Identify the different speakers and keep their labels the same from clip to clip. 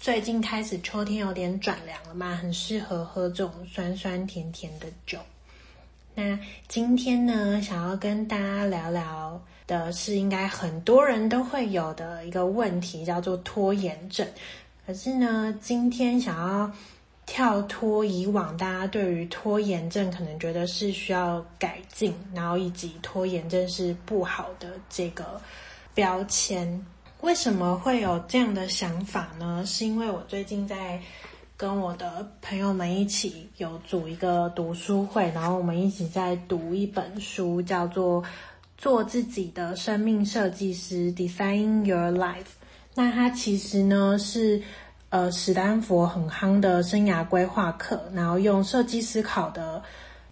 Speaker 1: 最近开始秋天有点转凉了嘛，很适合喝这种酸酸甜甜的酒。那今天呢，想要跟大家聊聊的是，应该很多人都会有的一个问题，叫做拖延症。可是呢，今天想要跳脱以往大家对于拖延症可能觉得是需要改进，然后以及拖延症是不好的这个标签。为什么会有这样的想法呢？是因为我最近在跟我的朋友们一起有组一个读书会，然后我们一起在读一本书，叫做《做自己的生命设计师》（Design Your Life）。那它其实呢是呃史丹佛很夯的生涯规划课，然后用设计思考的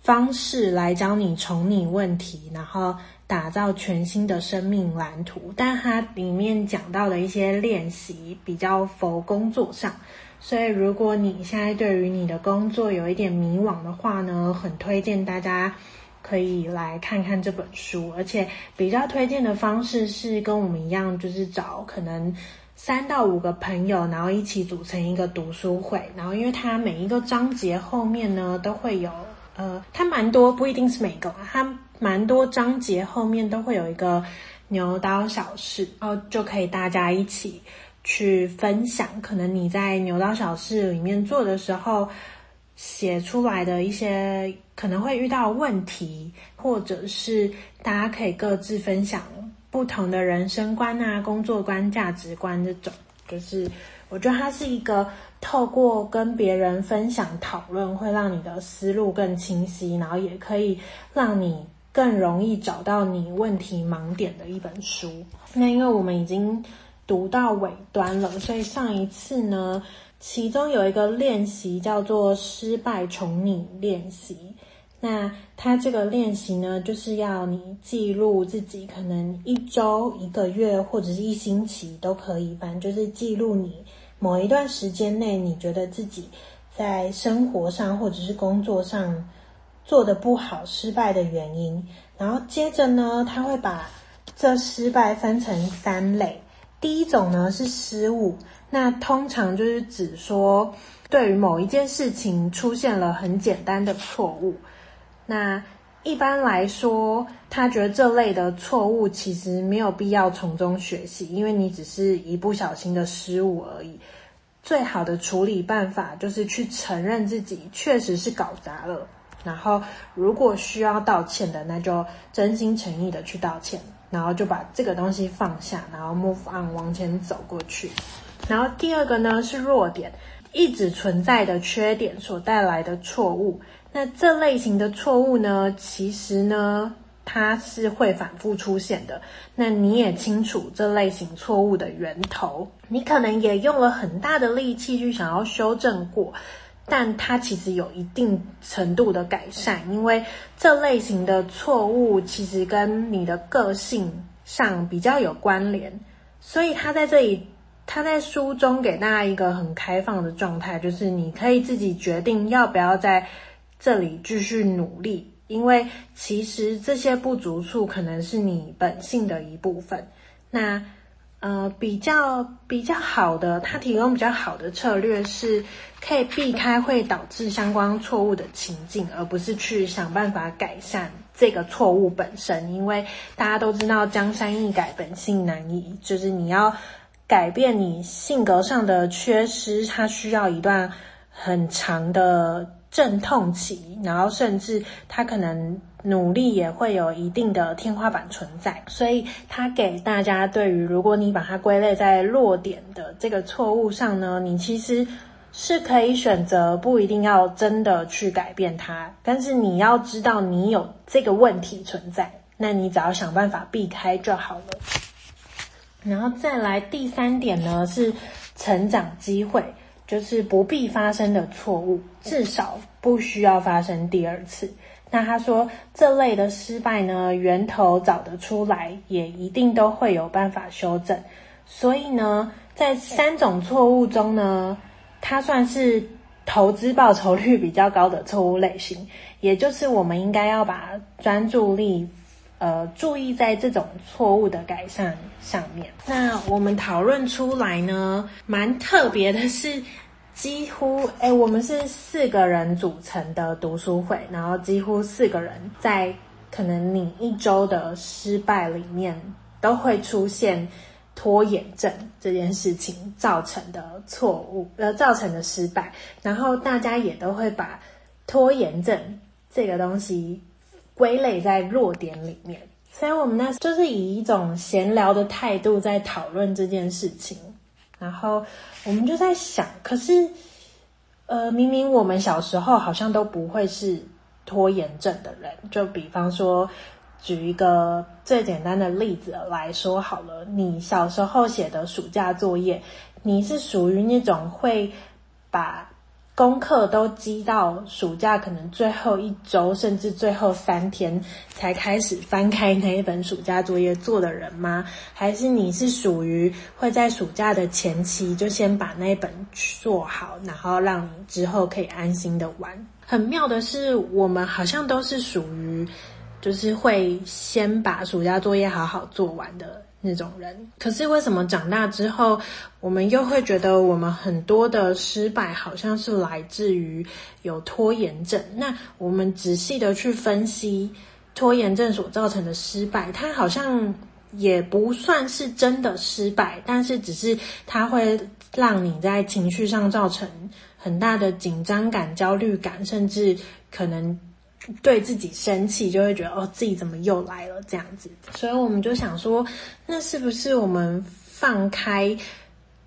Speaker 1: 方式来教你重拟问题，然后。打造全新的生命蓝图，但它里面讲到的一些练习比较否工作上，所以如果你现在对于你的工作有一点迷惘的话呢，很推荐大家可以来看看这本书，而且比较推荐的方式是跟我们一样，就是找可能三到五个朋友，然后一起组成一个读书会，然后因为它每一个章节后面呢都会有，呃，它蛮多，不一定是每个，它。蛮多章节后面都会有一个牛刀小事，然后就可以大家一起去分享，可能你在牛刀小事里面做的时候写出来的一些可能会遇到问题，或者是大家可以各自分享不同的人生观啊、工作观、价值观这种，就是我觉得它是一个透过跟别人分享讨论，会让你的思路更清晰，然后也可以让你。更容易找到你问题盲点的一本书。那因为我们已经读到尾端了，所以上一次呢，其中有一个练习叫做失败重拟练习。那它这个练习呢，就是要你记录自己可能一周、一个月或者是一星期都可以，反正就是记录你某一段时间内你觉得自己在生活上或者是工作上。做得不好、失败的原因，然后接着呢，他会把这失败分成三类。第一种呢是失误，那通常就是指说，对于某一件事情出现了很简单的错误。那一般来说，他觉得这类的错误其实没有必要从中学习，因为你只是一不小心的失误而已。最好的处理办法就是去承认自己确实是搞砸了。然后，如果需要道歉的，那就真心诚意的去道歉，然后就把这个东西放下，然后 move on 往前走过去。然后第二个呢是弱点，一直存在的缺点所带来的错误。那这类型的错误呢，其实呢它是会反复出现的。那你也清楚这类型错误的源头，你可能也用了很大的力气去想要修正过。但它其实有一定程度的改善，因为这类型的错误其实跟你的个性上比较有关联，所以他在这里，他在书中给大家一个很开放的状态，就是你可以自己决定要不要在这里继续努力，因为其实这些不足处可能是你本性的一部分。那。呃，比较比较好的，他提供比较好的策略是，可以避开会导致相关错误的情境，而不是去想办法改善这个错误本身。因为大家都知道，江山易改，本性难移，就是你要改变你性格上的缺失，它需要一段很长的阵痛期，然后甚至他可能。努力也会有一定的天花板存在，所以他给大家对于如果你把它归类在弱点的这个错误上呢，你其实是可以选择不一定要真的去改变它，但是你要知道你有这个问题存在，那你只要想办法避开就好了。然后再来第三点呢，是成长机会。就是不必发生的错误，至少不需要发生第二次。那他说，这类的失败呢，源头找得出来，也一定都会有办法修正。所以呢，在三种错误中呢，它算是投资报酬率比较高的错误类型，也就是我们应该要把专注力。呃，注意在这种错误的改善上面。那我们讨论出来呢，蛮特别的是，几乎 诶，我们是四个人组成的读书会，然后几乎四个人在可能你一周的失败里面，都会出现拖延症这件事情造成的错误，呃，造成的失败。然后大家也都会把拖延症这个东西。归类在弱点里面，所以我们呢就是以一种闲聊的态度在讨论这件事情。然后我们就在想，可是，呃，明明我们小时候好像都不会是拖延症的人。就比方说，举一个最简单的例子来说好了，你小时候写的暑假作业，你是属于那种会把。功课都积到暑假可能最后一周，甚至最后三天才开始翻开那一本暑假作业做的人吗？还是你是属于会在暑假的前期就先把那一本做好，然后让你之后可以安心的玩？很妙的是，我们好像都是属于就是会先把暑假作业好好做完的。那种人，可是为什么长大之后，我们又会觉得我们很多的失败好像是来自于有拖延症？那我们仔细的去分析拖延症所造成的失败，它好像也不算是真的失败，但是只是它会让你在情绪上造成很大的紧张感、焦虑感，甚至可能。对自己生气，就会觉得哦，自己怎么又来了这样子，所以我们就想说，那是不是我们放开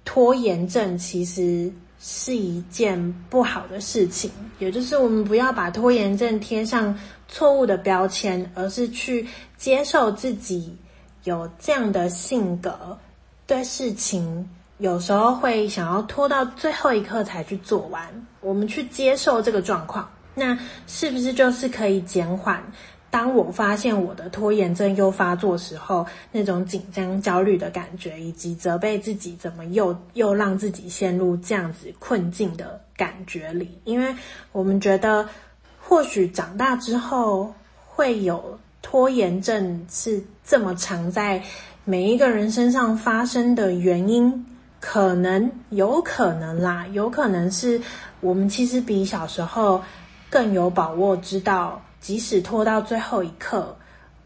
Speaker 1: 拖延症，其实是一件不好的事情？也就是我们不要把拖延症贴上错误的标签，而是去接受自己有这样的性格，对事情有时候会想要拖到最后一刻才去做完。我们去接受这个状况。那是不是就是可以减缓？当我发现我的拖延症又发作时候，那种紧张、焦虑的感觉，以及责备自己怎么又又让自己陷入这样子困境的感觉里？因为我们觉得，或许长大之后会有拖延症是这么常在每一个人身上发生的原因，可能有可能啦，有可能是我们其实比小时候。更有把握知道，即使拖到最后一刻，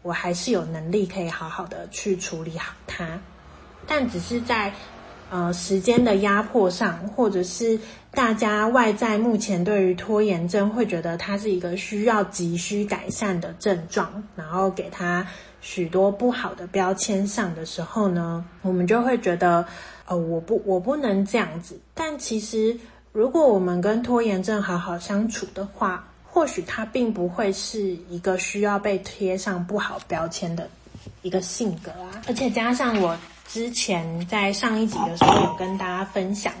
Speaker 1: 我还是有能力可以好好的去处理好它。但只是在呃时间的压迫上，或者是大家外在目前对于拖延症会觉得它是一个需要急需改善的症状，然后给它许多不好的标签上的时候呢，我们就会觉得，呃，我不我不能这样子。但其实。如果我们跟拖延症好好相处的话，或许它并不会是一个需要被贴上不好标签的一个性格啊。而且加上我之前在上一集的时候有跟大家分享，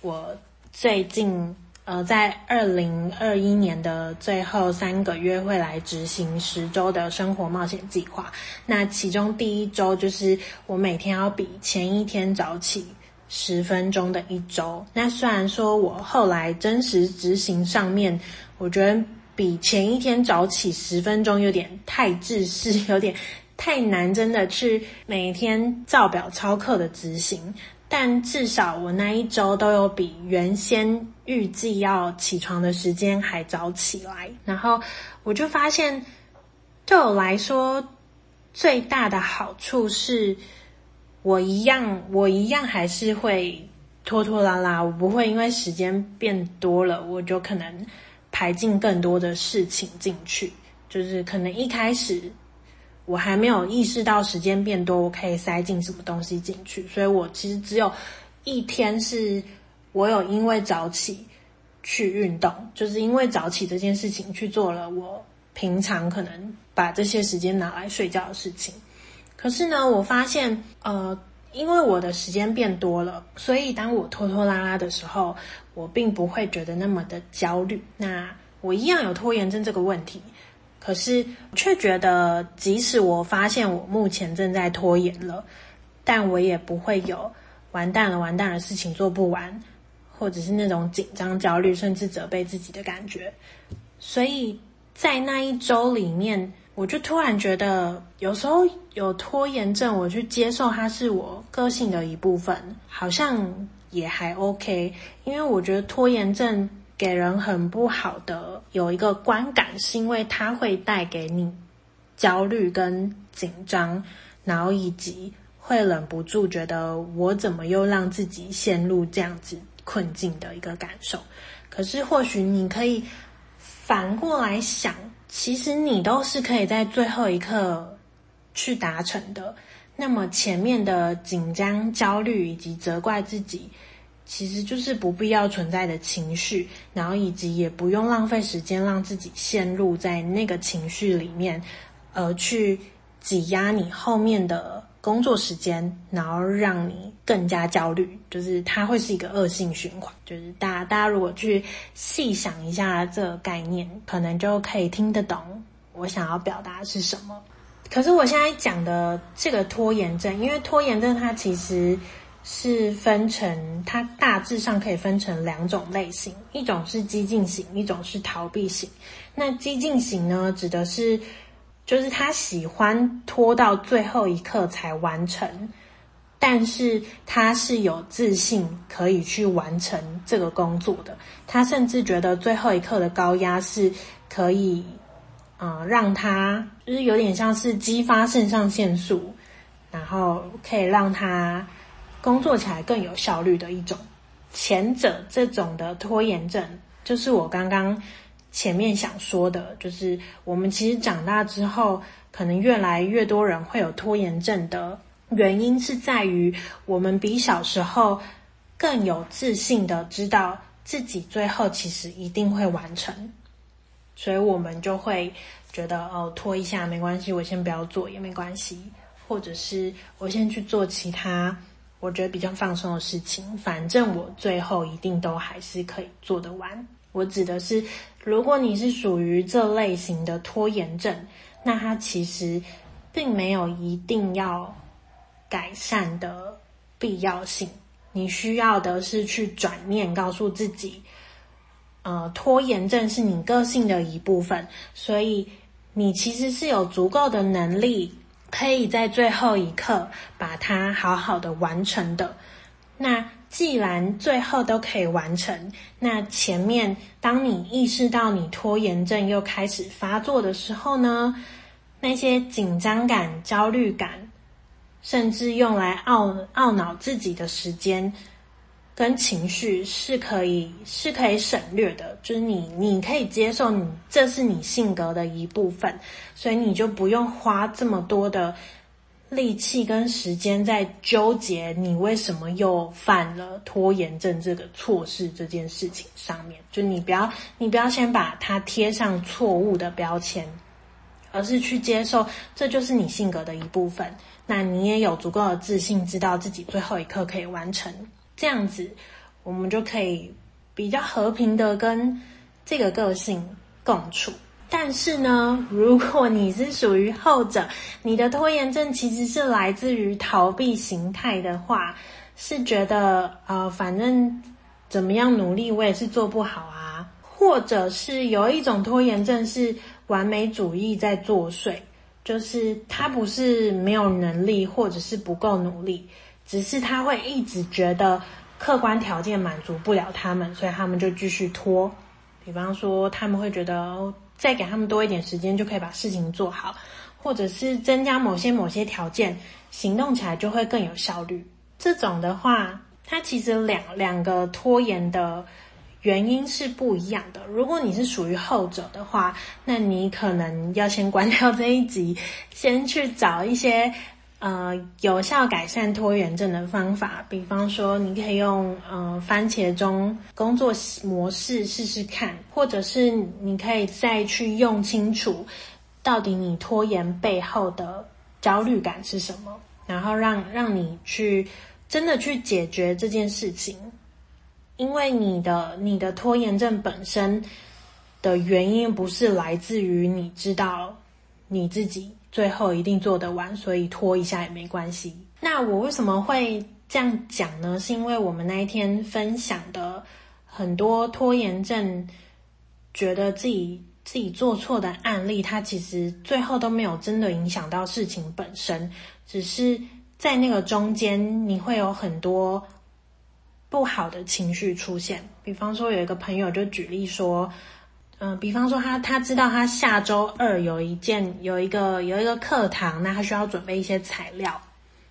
Speaker 1: 我最近呃在二零二一年的最后三个月会来执行十周的生活冒险计划。那其中第一周就是我每天要比前一天早起。十分钟的一周，那虽然说我后来真实执行上面，我觉得比前一天早起十分钟有点太自私，有点太难，真的去每天照表操课的执行。但至少我那一周都有比原先预计要起床的时间还早起来，然后我就发现，对我来说最大的好处是。我一样，我一样还是会拖拖拉拉。我不会因为时间变多了，我就可能排进更多的事情进去。就是可能一开始我还没有意识到时间变多，我可以塞进什么东西进去。所以我其实只有一天是我有因为早起去运动，就是因为早起这件事情去做了我平常可能把这些时间拿来睡觉的事情。可是呢，我发现，呃，因为我的时间变多了，所以当我拖拖拉拉的时候，我并不会觉得那么的焦虑。那我一样有拖延症这个问题，可是却觉得，即使我发现我目前正在拖延了，但我也不会有完蛋了、完蛋了，事情做不完，或者是那种紧张、焦虑，甚至责备自己的感觉。所以在那一周里面，我就突然觉得，有时候有拖延症，我去接受它是我个性的一部分，好像也还 OK。因为我觉得拖延症给人很不好的有一个观感，是因为它会带给你焦虑跟紧张，然后以及会忍不住觉得我怎么又让自己陷入这样子困境的一个感受。可是或许你可以反过来想。其实你都是可以在最后一刻去达成的。那么前面的紧张、焦虑以及责怪自己，其实就是不必要存在的情绪，然后以及也不用浪费时间让自己陷入在那个情绪里面，而去挤压你后面的工作时间，然后让你更加焦虑。就是它会是一个恶性循环。就是大家大家如果去细想一下这个概念，可能就可以听得懂我想要表达的是什么。可是我现在讲的这个拖延症，因为拖延症它其实是分成，它大致上可以分成两种类型，一种是激进型，一种是逃避型。那激进型呢，指的是就是他喜欢拖到最后一刻才完成。但是他是有自信可以去完成这个工作的，他甚至觉得最后一刻的高压是可以，呃，让他就是有点像是激发肾上腺素，然后可以让他工作起来更有效率的一种。前者这种的拖延症，就是我刚刚前面想说的，就是我们其实长大之后，可能越来越多人会有拖延症的。原因是在于我们比小时候更有自信的知道自己最后其实一定会完成，所以我们就会觉得哦，拖一下没关系，我先不要做也没关系，或者是我先去做其他我觉得比较放松的事情，反正我最后一定都还是可以做得完。我指的是，如果你是属于这类型的拖延症，那它其实并没有一定要。改善的必要性，你需要的是去转念，告诉自己，呃，拖延症是你个性的一部分，所以你其实是有足够的能力，可以在最后一刻把它好好的完成的。那既然最后都可以完成，那前面当你意识到你拖延症又开始发作的时候呢，那些紧张感、焦虑感。甚至用来懊懊恼自己的时间跟情绪是可以是可以省略的，就是你你可以接受你这是你性格的一部分，所以你就不用花这么多的力气跟时间在纠结你为什么又犯了拖延症这个错事这件事情上面。就你不要你不要先把它贴上错误的标签，而是去接受这就是你性格的一部分。那你也有足够的自信，知道自己最后一刻可以完成，这样子，我们就可以比较和平的跟这个个性共处。但是呢，如果你是属于后者，你的拖延症其实是来自于逃避形态的话，是觉得呃，反正怎么样努力我也是做不好啊，或者是有一种拖延症是完美主义在作祟。就是他不是没有能力，或者是不够努力，只是他会一直觉得客观条件满足不了他们，所以他们就继续拖。比方说，他们会觉得再给他们多一点时间就可以把事情做好，或者是增加某些某些条件，行动起来就会更有效率。这种的话，它其实两两个拖延的。原因是不一样的。如果你是属于后者的话，那你可能要先关掉这一集，先去找一些呃有效改善拖延症的方法。比方说，你可以用呃番茄钟工作模式试试看，或者是你可以再去用清楚到底你拖延背后的焦虑感是什么。然后让让你去真的去解决这件事情，因为你的你的拖延症本身的原因不是来自于你知道你自己最后一定做得完，所以拖一下也没关系。那我为什么会这样讲呢？是因为我们那一天分享的很多拖延症，觉得自己自己做错的案例，它其实最后都没有真的影响到事情本身，只是在那个中间，你会有很多不好的情绪出现。比方说，有一个朋友就举例说，嗯、比方说他他知道他下周二有一件有一个有一个课堂，那他需要准备一些材料。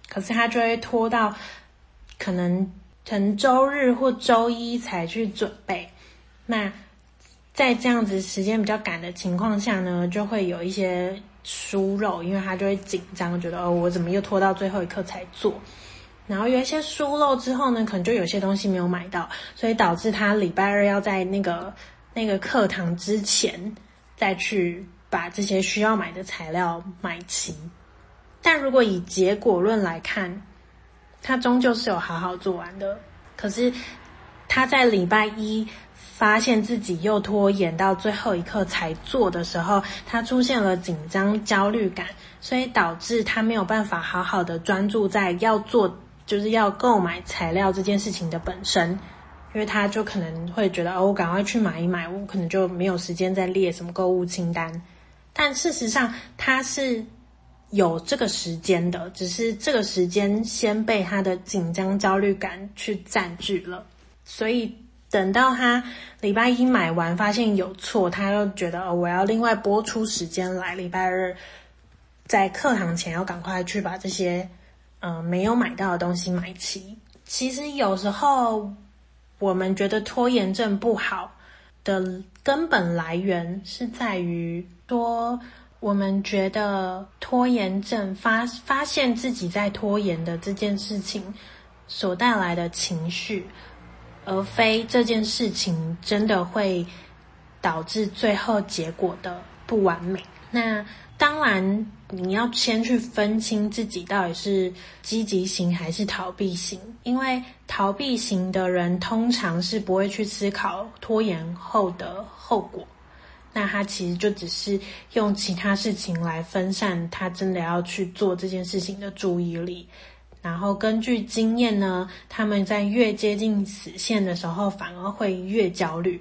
Speaker 1: 可是他就会拖到可能从周日或周一才去准备。那在这样子时间比较赶的情况下呢，就会有一些疏漏，因为他就会紧张，觉得哦，我怎么又拖到最后一刻才做？然后有一些疏漏之后呢，可能就有些东西没有买到，所以导致他礼拜二要在那个那个课堂之前再去把这些需要买的材料买齐。但如果以结果论来看，他终究是有好好做完的。可是他在礼拜一发现自己又拖延到最后一刻才做的时候，他出现了紧张、焦虑感，所以导致他没有办法好好的专注在要做，就是要购买材料这件事情的本身。因为他就可能会觉得，哦，我赶快去买一买，我可能就没有时间再列什么购物清单。但事实上，他是。有这个时间的，只是这个时间先被他的紧张焦虑感去占据了，所以等到他礼拜一买完发现有错，他又觉得哦，我要另外拨出时间来礼拜二，在课堂前要赶快去把这些嗯、没有买到的东西买齐。其实有时候我们觉得拖延症不好的根本来源是在于说。我们觉得拖延症发发现自己在拖延的这件事情所带来的情绪，而非这件事情真的会导致最后结果的不完美。那当然，你要先去分清自己到底是积极型还是逃避型，因为逃避型的人通常是不会去思考拖延后的后果。那他其实就只是用其他事情来分散他真的要去做这件事情的注意力，然后根据经验呢，他们在越接近死线的时候，反而会越焦虑，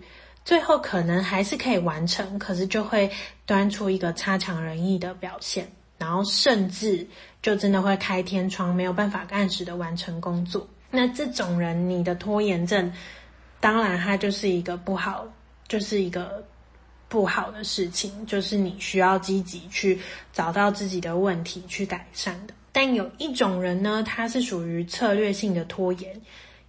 Speaker 1: 最后可能还是可以完成，可是就会端出一个差强人意的表现，然后甚至就真的会开天窗，没有办法按时的完成工作。那这种人，你的拖延症，当然他就是一个不好，就是一个。不好的事情，就是你需要积极去找到自己的问题去改善的。但有一种人呢，他是属于策略性的拖延，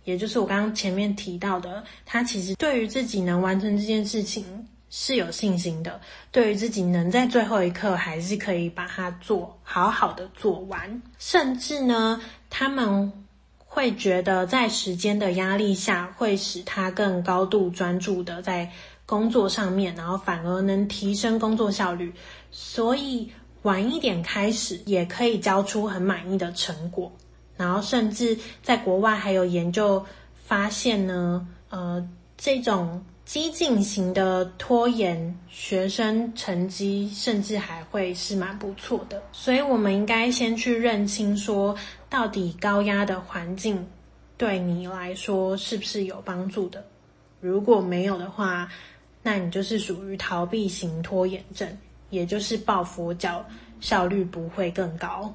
Speaker 1: 也就是我刚刚前面提到的，他其实对于自己能完成这件事情是有信心的，对于自己能在最后一刻还是可以把它做好好的做完，甚至呢，他们会觉得在时间的压力下，会使他更高度专注的在。工作上面，然后反而能提升工作效率，所以晚一点开始也可以交出很满意的成果。然后甚至在国外还有研究发现呢，呃，这种激进型的拖延，学生成绩甚至还会是蛮不错的。所以我们应该先去认清说，到底高压的环境对你来说是不是有帮助的？如果没有的话，那你就是属于逃避型拖延症，也就是抱佛脚，效率不会更高，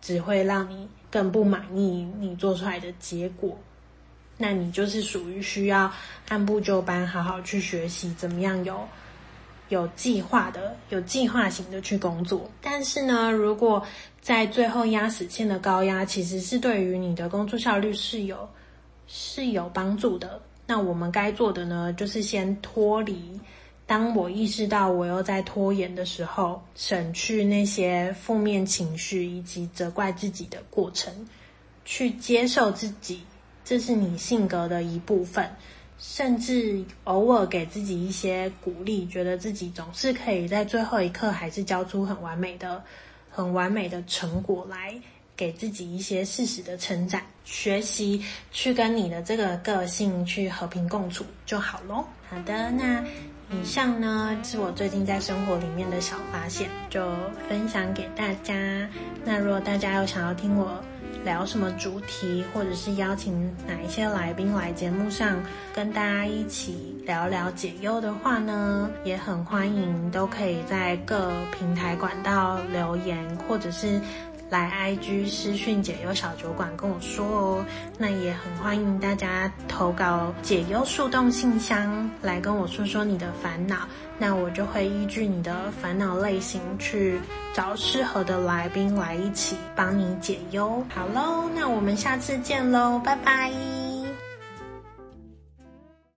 Speaker 1: 只会让你更不满意你做出来的结果。那你就是属于需要按部就班，好好去学习怎么样有有计划的、有计划型的去工作。但是呢，如果在最后压死线的高压，其实是对于你的工作效率是有是有帮助的。那我们该做的呢，就是先脱离。当我意识到我又在拖延的时候，省去那些负面情绪以及责怪自己的过程，去接受自己，这是你性格的一部分。甚至偶尔给自己一些鼓励，觉得自己总是可以在最后一刻还是交出很完美的、很完美的成果来，给自己一些适时的称赞，学习去跟你的这个个性去和平共处就好喽。好的，那以上呢是我最近在生活里面的小发现，就分享给大家。那如果大家有想要听我聊什么主题，或者是邀请哪一些来宾来节目上跟大家一起聊聊解忧的话呢，也很欢迎，都可以在各平台管道留言，或者是。来 IG 私讯解忧小酒馆跟我说哦，那也很欢迎大家投稿解忧树洞信箱来跟我说说你的烦恼，那我就会依据你的烦恼类型去找适合的来宾来一起帮你解忧。好喽，那我们下次见喽，拜拜。